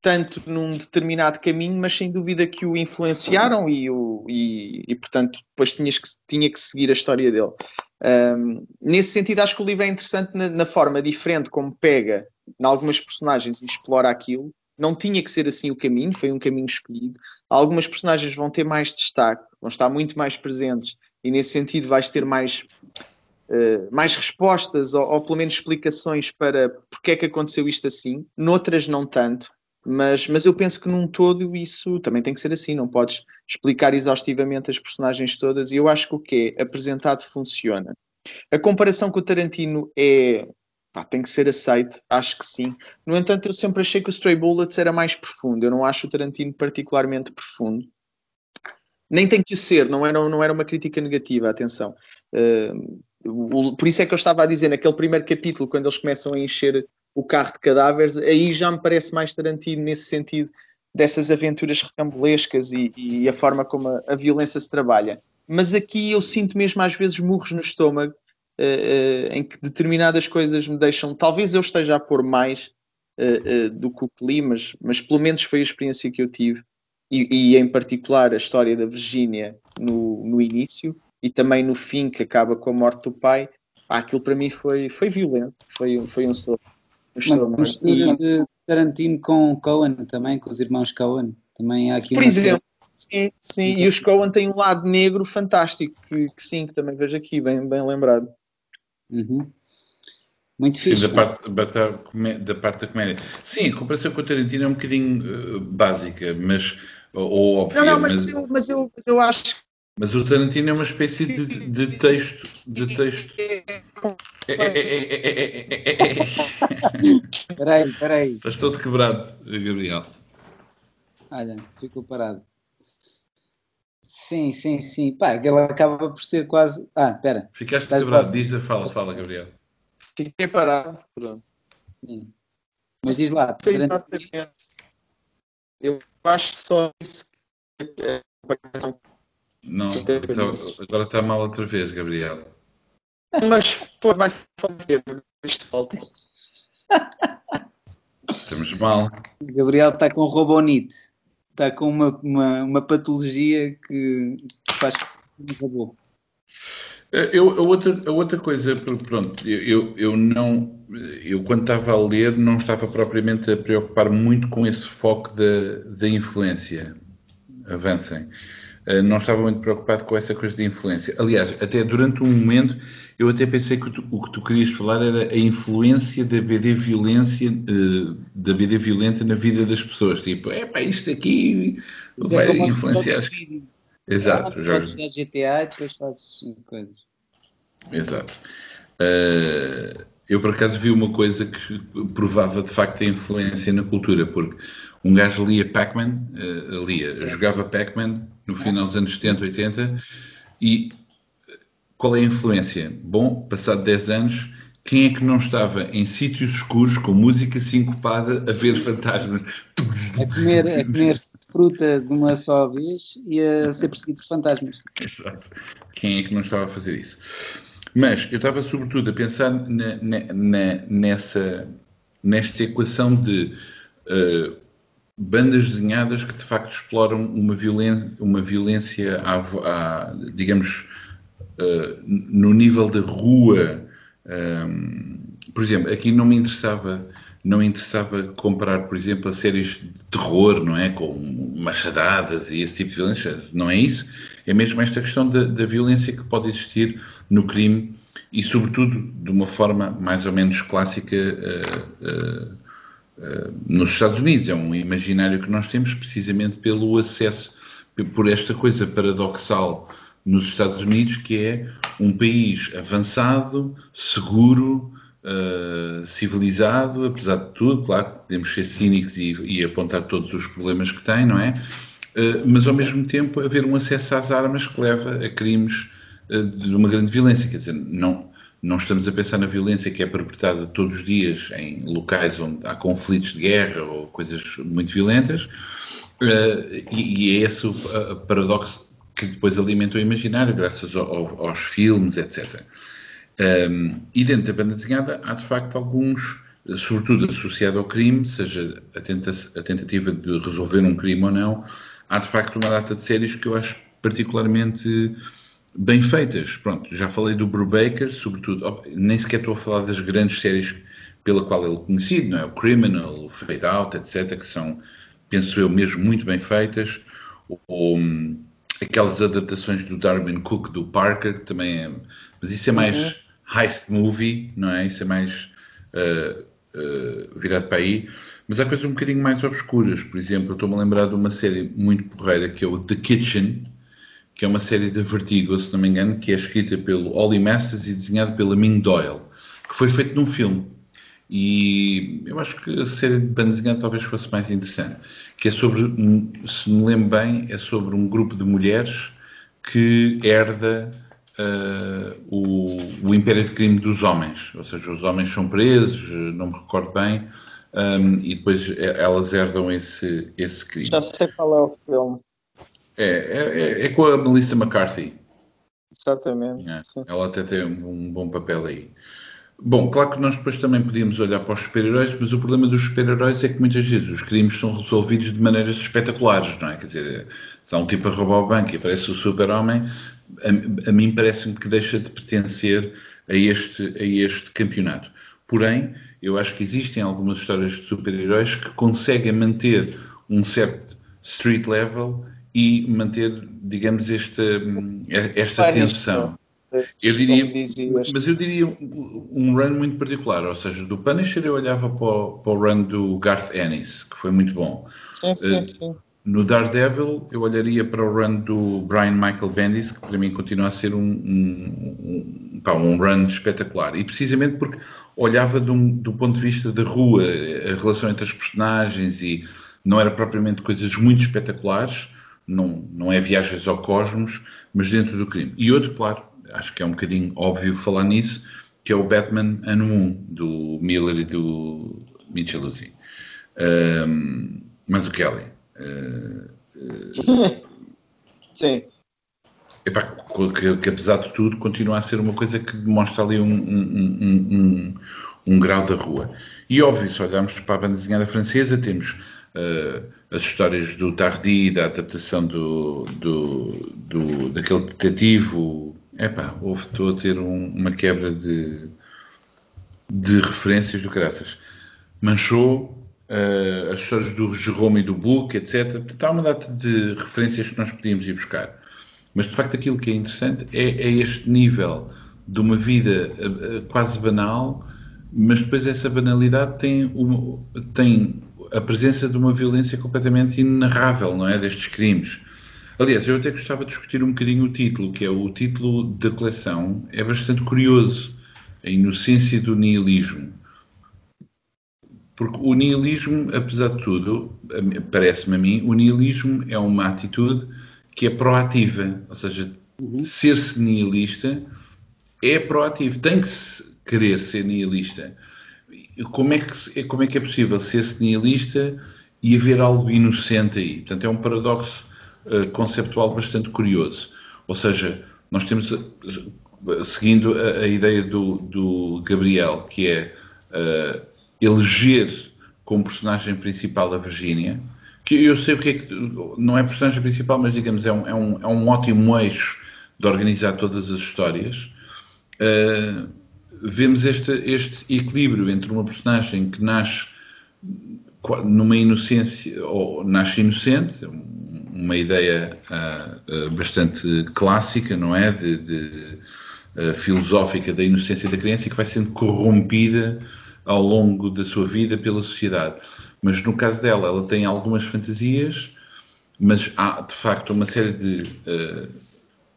tanto num determinado caminho, mas sem dúvida que o influenciaram e, o, e, e portanto, depois tinhas que, tinha que seguir a história dele. Um, nesse sentido, acho que o livro é interessante na, na, forma diferente como pega em algumas personagens e explora aquilo. Não tinha que ser assim o caminho, foi um caminho escolhido. Algumas personagens vão ter mais destaque, vão estar muito mais presentes e, nesse sentido, vais ter mais mais respostas ou, ou, pelo menos explicações para porque é que aconteceu isto assim, noutras não tanto, mas, mas eu penso que num todo isso também tem que ser assim, não podes explicar exaustivamente as personagens todas e eu acho que o que é apresentado funciona. A comparação com o Tarantino é Pá, tem que ser aceite, acho que sim. No entanto, eu sempre achei que o Stray Bullets era mais profundo. Eu não acho o Tarantino particularmente profundo. Nem tem que o ser, não era, não era uma crítica negativa, atenção. Uh, por isso é que eu estava a dizer, naquele primeiro capítulo, quando eles começam a encher o carro de cadáveres, aí já me parece mais Tarantino nesse sentido dessas aventuras recambolescas e, e a forma como a, a, violência se trabalha. Mas aqui eu sinto mesmo às vezes murros no estômago, uh, uh, em que determinadas coisas me deixam. Talvez eu esteja a pôr mais uh, do que o que mas, mas pelo menos foi a experiência que eu tive, e, e em particular a história da Virgínia no, no início e também no fim, que acaba com a morte do pai, aquilo para mim foi, foi violento, foi, foi um soro. Uma mistura de Tarantino com Cohen também, com os irmãos Cohen. Também há aqui Por exemplo, sim, sim. E os Cohen têm um lado negro fantástico, que, que sim, que também vejo aqui, bem, bem lembrado. Uhum. Muito fixe. Sim, da parte, da parte da comédia. Sim, a comparação com o Tarantino é um bocadinho uh, básica, mas. Ou óbvia, não, não, mas, mas... Eu, mas, eu, mas eu acho mas o Tarantino é uma espécie de, de texto. De texto. Peraí, peraí. Estás todo quebrado, Gabriel. Olha, ficou parado. Sim, sim, sim. Pá, ele acaba por ser quase. Ah, espera. Ficaste Estás quebrado. Diz a fala, fala, Gabriel. Fiquei parado. Pronto. Sim. Mas diz lá. Sei exatamente. Eu acho que só isso é não, então, agora está mal outra vez, Gabriel. [laughs] Mas pô, vai fazer isto falta. Estamos mal. Gabriel está com robonite. Está com uma, uma, uma patologia que faz um robô. Eh, eu, a, outra, a outra coisa, pronto, eu, eu não, eu quando estava a ler não estava propriamente a preocupar muito com esse foco da, da influência. Avancem. Eh, não estava muito preocupado com essa coisa de influência. Aliás, até durante um momento eu até pensei que tu, o que tu querias falar era a influência da BD violência, uh, da BD violenta na vida das pessoas. Tipo, é pá, isto aqui Isso é vai é influenciar. Exato. É, jogos GTA e depois fazes coisas. Exato. Uh, eu por acaso vi uma coisa que provava de facto a influência na cultura, porque um gajo lia Pac-Man, uh, lia, jogava Pac-Man no final dos anos 70, 80, e qual é a influência? Bom, passado 10 anos, quem é que não estava em sítios escuros com música sincopada a ver [laughs] fantasmas? A comer, a comer fruta de uma só vez e a [laughs] ser perseguido por fantasmas. Exato. Quem é que não estava a fazer isso? Mas eu estava sobretudo a pensar na, na, nessa, nesta equação de uh, bandas desenhadas que de facto exploram uma violência, uma violência à, à, digamos, uh, no nível da rua. Um, por exemplo, aqui não me interessava não interessava comparar, por exemplo, a séries de terror, não é? Com machadadas e esse tipo de violência. Não é isso. É mesmo esta questão da, violência que pode existir no crime e, sobretudo, de uma forma mais ou menos clássica uh, uh, uh, nos Estados Unidos. É um imaginário que nós temos precisamente pelo acesso, por esta coisa paradoxal nos Estados Unidos, que é um país avançado, seguro, uh, civilizado, apesar de tudo, claro, podemos ser cínicos e, e, apontar todos os problemas que tem, não é? Uh, mas ao mesmo tempo haver um acesso às armas que leva a crimes uh, de uma grande violência, quer dizer, não, não estamos a pensar na violência que é perpetrada todos os dias em locais onde há conflitos de guerra ou coisas muito violentas, e, e, é esse o paradoxo que depois alimenta o imaginário, graças ao, aos filmes, etc. Um, e dentro da banda desenhada há de facto alguns, sobretudo associado ao crime, seja a, tenta a, tentativa de resolver um crime ou não, há de facto uma data de séries que eu acho particularmente bem feitas. Pronto, já falei do Brubaker, sobretudo, nem sequer estou a falar das grandes séries pela qual ele é conhecido, não é? O Criminal, o Fade Out, etc., que são, penso eu, mesmo muito bem feitas. Ou, aquelas adaptações do Darwin Cook, do Parker, que também é. Mas isso é mais uhum. Heist movie, não é? Isso é mais uh, uh, virado para aí. Mas há coisas um bocadinho mais obscuras. Por exemplo, eu estou-me a lembrar de uma série muito porreira que é o The Kitchen, que é uma série da Vertigo, se não me engano, que é escrita pelo Ollie Masters e desenhada pela Ming Doyle, que foi feito num filme. E eu acho que a série de banda desenhada talvez fosse mais interessante. Que é sobre, se me lembro bem, é sobre um grupo de mulheres que herda uh, o, o, império de crime dos homens. Ou seja, os homens são presos, não me recordo bem, um, e depois elas herdam esse, esse crime. Já sei qual é o filme. É, é, é com a Melissa McCarthy. Exatamente. É, ela até tem um bom papel aí. Bom, claro que nós depois também podíamos olhar para os super-heróis, mas o problema dos super-heróis é que muitas vezes os crimes são resolvidos de maneiras espetaculares, não é? Quer dizer, se há um tipo a roubar o banco e aparece o super-homem, a, a, mim parece-me que deixa de pertencer a este, a este campeonato. Porém, eu acho que existem algumas histórias de super-heróis que conseguem manter um certo street level e manter, digamos, esta, esta tensão. Eu diria, mas eu diria um run muito particular, ou seja, do Punisher eu olhava para o, para o run do Garth Ennis, que foi muito bom. Sim, sim, uh, sim. No Daredevil eu olharia para o run do Brian Michael Bendis, que para mim continua a ser um, um, um, pá, um run espetacular. E precisamente porque olhava do, do ponto de vista da rua, a relação entre as personagens e não era propriamente coisas muito espetaculares, não, não é viagens ao cosmos, mas dentro do crime. E outro, claro, acho que é um bocadinho óbvio falar nisso, que é o Batman Ano 1, do Miller e do Micheluzzi. Um, mas o Kelly. Uh, uh, Sim. Epá, que, que, apesar de tudo continua a ser uma coisa que demonstra ali um, um, um, um grau da rua. E óbvio, se olharmos para a banda desenhada francesa, temos uh, as histórias do Tardy, da adaptação do, do, do, daquele detetive, Epá, houve, estou a ter um, uma quebra de, de referências do caraças. Manchou uh, as histórias do Jerome e do Book, etc. Portanto, há uma data de referências que nós podíamos ir buscar. Mas, de facto, aquilo que é interessante é, é este nível de uma vida uh, quase banal, mas depois essa banalidade tem, uma, tem a presença de uma violência completamente inenarrável, não é? Destes crimes. Aliás, eu até gostava de discutir um bocadinho o título, que é o título da coleção, é bastante curioso, a inocência do nihilismo. Porque o nihilismo, apesar de tudo, parece-me a mim, o nihilismo é uma atitude que é proativa, ou seja, uhum. ser-se nihilista é proativo, tem que querer ser nihilista. Como é que, como é, que é possível ser-se nihilista e haver algo inocente aí? Portanto, é um paradoxo eh, conceptual bastante curioso. Ou seja, nós temos, eh, seguindo a, a ideia do, do, Gabriel, que é uh, eleger como personagem principal a Virgínia, que eu sei o que é que. Não é personagem principal, mas digamos, é um, é um, é um ótimo eixo de organizar todas as histórias. Uh, vemos este, este equilíbrio entre uma personagem que nasce numa inocência, ou nasce inocente, uma ideia uh, bastante clássica, não é? De, de uh, filosófica da inocência da criança e que vai sendo corrompida ao longo da sua vida pela sociedade. Mas no caso dela, ela tem algumas fantasias, mas há de facto uma série de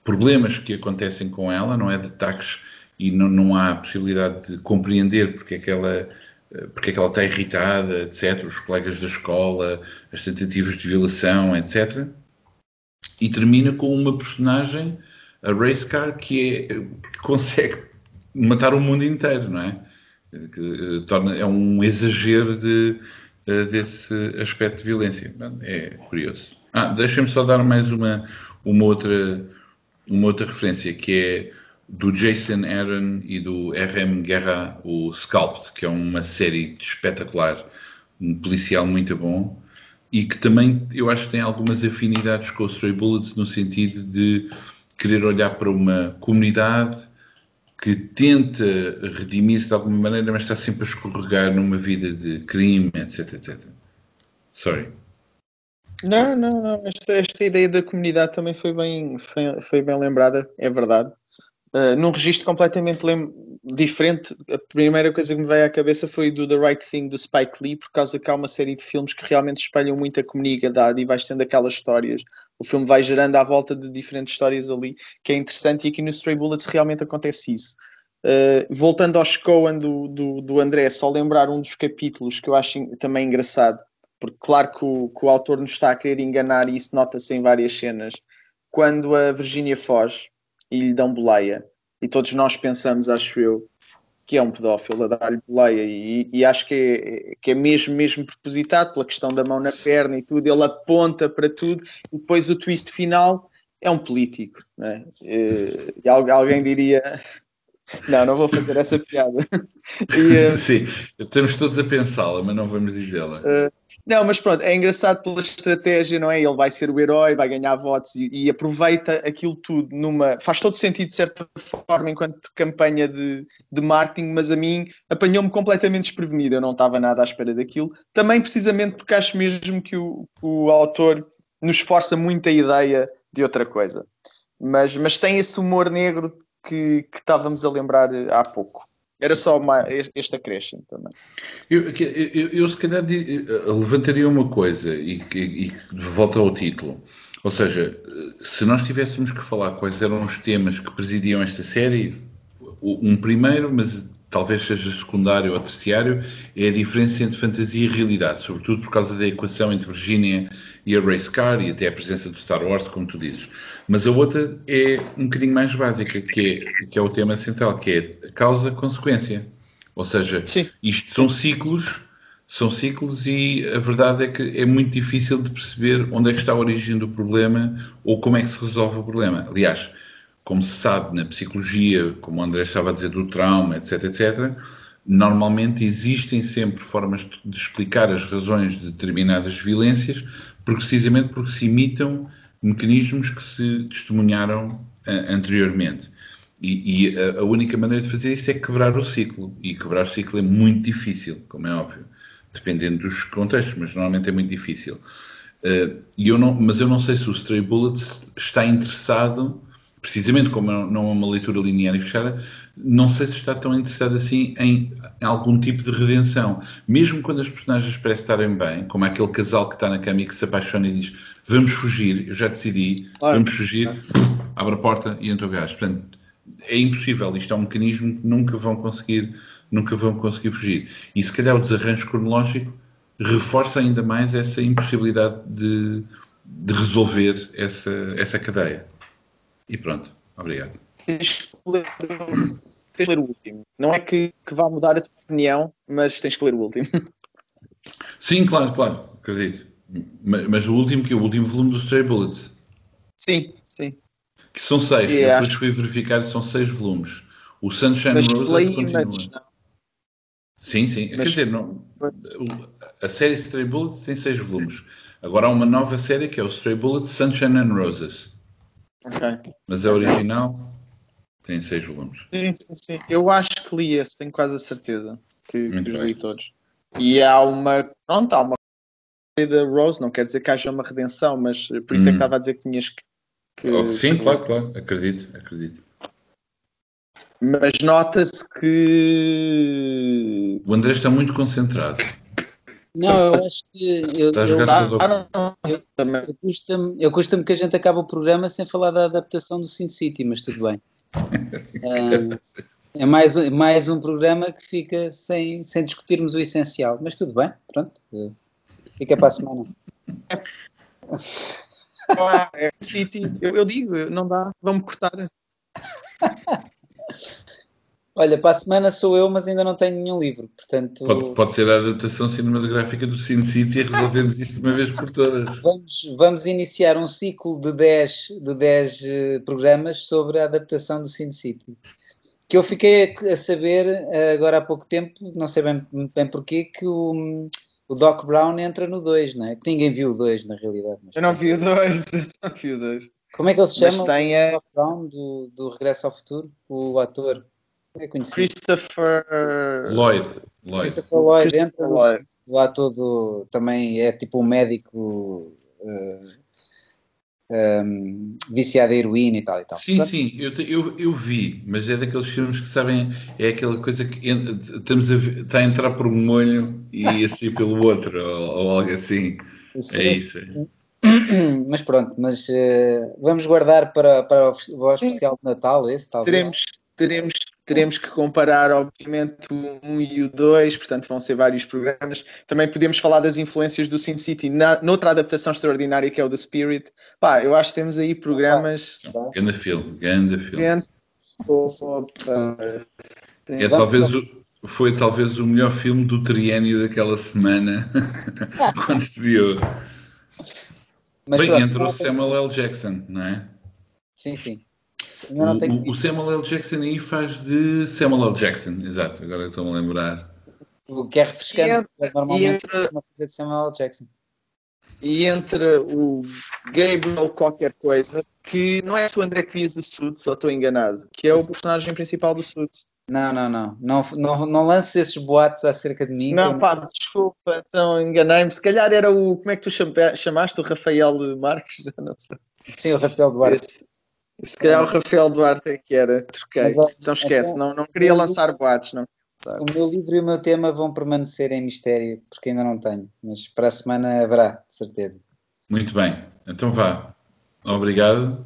problemas que acontecem com ela, não é? De ataques e não, não há possibilidade de compreender porque é que ela porque é que ela está irritada, etc., os colegas da escola, as tentativas de violação, etc. E termina com uma personagem, a Racecar, que, é, que consegue matar o mundo inteiro, não é? Que, eh, torna, é um exagero de, eh, desse aspecto de violência. É curioso. Ah, deixem-me só dar mais uma, uma, outra, uma outra referência, que é do Jason Aaron e do RM Guerra, o Scalped, que é uma série espetacular, um policial muito bom, e que também eu acho que tem algumas afinidades com o Stray Bullets no sentido de querer olhar para uma comunidade que tenta redimir-se de alguma maneira, mas está sempre a escorregar numa vida de crime, etc, etc. Sorry. Não, não, não. Esta, esta ideia da comunidade também foi bem, foi, foi bem lembrada, é verdade. Uh, num registro completamente diferente, a primeira coisa que me veio à cabeça foi do The Right Thing do Spike Lee, por causa que há uma série de filmes que realmente espelham muito a comunidade e vais tendo aquelas histórias. O filme vai gerando à volta de diferentes histórias ali, que é interessante, e aqui no Stray Bullets realmente acontece isso. Uh, voltando ao Coen do, do, do, André, só lembrar um dos capítulos que eu acho também engraçado, porque claro que o, que o autor nos está a querer enganar e isso nota-se em várias cenas. Quando a Virginia foge, e lhe dão boleia. E todos nós pensamos, acho eu, que é um pedófilo a dar-lhe boleia. E, e, acho que é, que é mesmo, mesmo propositado pela questão da mão na perna e tudo. Ele aponta para tudo e depois o twist final é um político. Né? E, e alguém diria [laughs] não, não vou fazer essa piada. [laughs] E, uh, Sim, estamos todos a pensá-la, mas não vamos dizê-la. Uh, não, mas pronto, é engraçado pela estratégia, não é? Ele vai ser o herói, vai ganhar votos e, e aproveita aquilo tudo numa. Faz todo sentido de certa forma enquanto campanha de, de marketing, mas a mim apanhou-me completamente desprevenido. Eu não estava nada à espera daquilo. Também precisamente porque acho mesmo que o, o autor nos força muito a ideia de outra coisa. Mas, mas tem esse humor negro que, que estávamos a lembrar há pouco. Era só uma, este acréscimo também. Eu, eu, eu, se calhar eh, levantaria uma coisa e, e, e volta ao título. Ou seja, eh, se nós tivéssemos que falar quais eram os temas que presidiam esta série, um primeiro, mas talvez seja secundário ou terciário, é a diferença entre fantasia e realidade, sobretudo por causa da equação entre Virginia e a Race Car e até a presença do Star Wars, como tu dizes. Mas a outra é um bocadinho mais básica, que é, que é o tema central, que é causa-consequência. Ou seja, Sim. isto são ciclos, são ciclos e a verdade é que é muito difícil de perceber onde é que está a origem do problema ou como é que se resolve o problema. Aliás, como se sabe na psicologia, como o André estava a dizer, do trauma, etc, etc, normalmente existem sempre formas de explicar as razões de determinadas violências, precisamente porque se imitam mecanismos que se testemunharam uh, anteriormente. E, e a, a, única maneira de fazer isso é quebrar o ciclo. E quebrar o ciclo é muito difícil, como é óbvio, dependendo dos contextos, mas normalmente é muito difícil. Uh, eu não, mas eu não sei se o Stray Bullets está interessado precisamente como não é uma leitura linear e fechada, não sei se está tão interessado assim em, em, algum tipo de redenção. Mesmo quando as personagens parecem estarem bem, como aquele casal que está na cama e que se apaixona e diz vamos fugir, eu já decidi, claro. vamos fugir, abre a porta e entra o gás. Portanto, é impossível, isto é um mecanismo que nunca vão conseguir, nunca vão conseguir fugir. E se calhar o desarranjo cronológico reforça ainda mais essa impossibilidade de, de resolver essa, essa cadeia. E pronto, obrigado. Tens que ler, tens que ler o último. Não é que, que vá mudar a tua opinião, mas tens que ler o último. Sim, claro, claro, acredito. Mas, mas o último que é o último volume dos Stray Bullets. Sim, sim. Que são seis. E Depois acho... fui verificar são seis volumes. O Sunshine mas Roses continua. Mas... Sim, sim. Mas... Quer dizer, não, a série Stray Bullets tem seis volumes. Agora há uma nova série que é o Stray Bullets Sunshine and Roses. Ok. Mas a original tem seis volumes. Sim, sim, sim. Eu acho que li esse, tenho quase a certeza que, que os li todos. E há uma. Pronto, há uma da Rose, não quer dizer que haja uma redenção, mas por isso é que Hum. estava a dizer que tinhas que. que- Oh, sim, claro, claro. Acredito, acredito. Mas nota-se que. O André está muito concentrado. Não, eu acho que eu, a eu, jogar Ah, eu custa-me eu custa-me que a gente acabe o programa sem falar da adaptação do Sin City, mas tudo bem. [laughs] Ah, é mais, um- mais um programa que fica sem, sem discutirmos o essencial, mas tudo bem, pronto. Fica para a semana. É City, eu, eu digo, não dá, vamos cortar. [laughs] Olha, para a semana sou eu, mas ainda não tenho nenhum livro, portanto Pode, pode ser a adaptação cinematográfica do Sin City e resolvemos isso de uma vez por todas. vamos, vamos iniciar um ciclo de 10, de 10 eh, programas sobre a adaptação do Sin City. Que eu fiquei a, saber eh, agora há pouco tempo, não sei bem, bem porquê, que o, o Doc Brown entra no 2, não é? Que ninguém viu o 2 na realidade. mas- Eu não vi o dois, [laughs] eu não vi o dois. Como é que ele se Mas chama? tem O a Doc Brown do, do Regresso ao Futuro? O ator. É conhecido. Christopher. Lloyd. Lloyd. Christopher Lloyd Christopher entra Lloyd. o ator do, também é tipo um médico eh, ehm, viciado em heroína e tal e tal. Sim, Portanto, sim, eu, te- eu, eu vi, mas é daqueles filmes que sabem, é aquela coisa que en- estamos a, está a entrar por um olho e a sair pelo outro, ou, ou algo assim. isso- É isso. [clears throat] Mas pronto, mas eh, vamos guardar para, para o, o Sim. especial de Natal esse, talvez. Teremos, teremos, teremos que comparar, obviamente, o 1 e o 2, portanto, vão ser vários programas. Também podemos falar das influências do Sin City na, noutra adaptação extraordinária que é o The Spirit. Pá, eu acho que temos aí programas. Ganda filme, ganda filme. É talvez o, foi talvez o melhor filme do triênio daquela semana, [laughs] quando se viu. Mas Bem, tem- Samuel L. Jackson, não é? Sim, sim. O, Ainda não tenho o- o Samuel L. Jackson aí faz de Samuel L. Jackson, exato, agora estou-me a lembrar. o que é refrescante, E entra- normalmente e entra- uma coisa de Samuel L. Jackson. E entre o Gabriel qualquer coisa, que não é tu André que vias do Suits, ou estou enganado, que é o personagem principal do Suits. Não, não, não. Não, não, não lances esses boatos acerca de mim. Não, pá, desculpa, então enganei-me. Se calhar era o. Como é que tu chama- chamaste? O Rafael Marques? [laughs] Já não sei. Sim, o Rafael Duarte. Esse- se calhar o Rafael Duarte é que era. Troquei. Mas, Então esquece, então, não, não queria lançar boatos, não. O meu livro e o meu tema vão permanecer em mistério, porque ainda não tenho. Mas para a semana haverá, de certeza. Muito bem, então vá. Obrigado.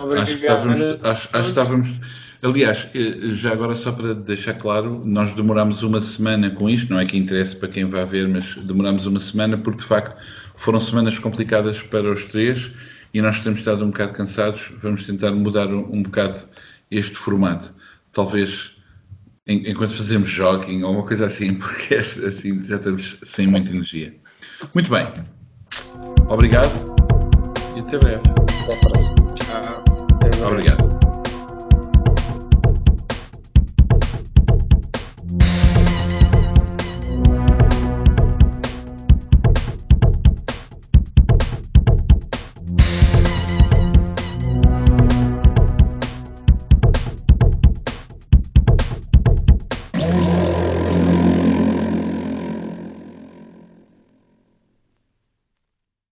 Obrigado. Acho que estávamos. Acho, acho que estávamos aliás, eh, já agora só para deixar claro, nós demorámos uma semana com isto, não é que interesse para quem vai ver, mas demorámos uma semana porque de facto foram semanas complicadas para os três e nós temos estado um bocado cansados. Vamos tentar mudar um, um bocado este formato. Talvez en- enquanto fazemos jogging ou uma coisa assim, [laughs] porque este- assim já estamos sem muita energia. Muito bem. Obrigado e até breve. Até a próxima. Ah, Obrigado.